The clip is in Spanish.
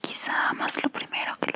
Quizá amas lo primero que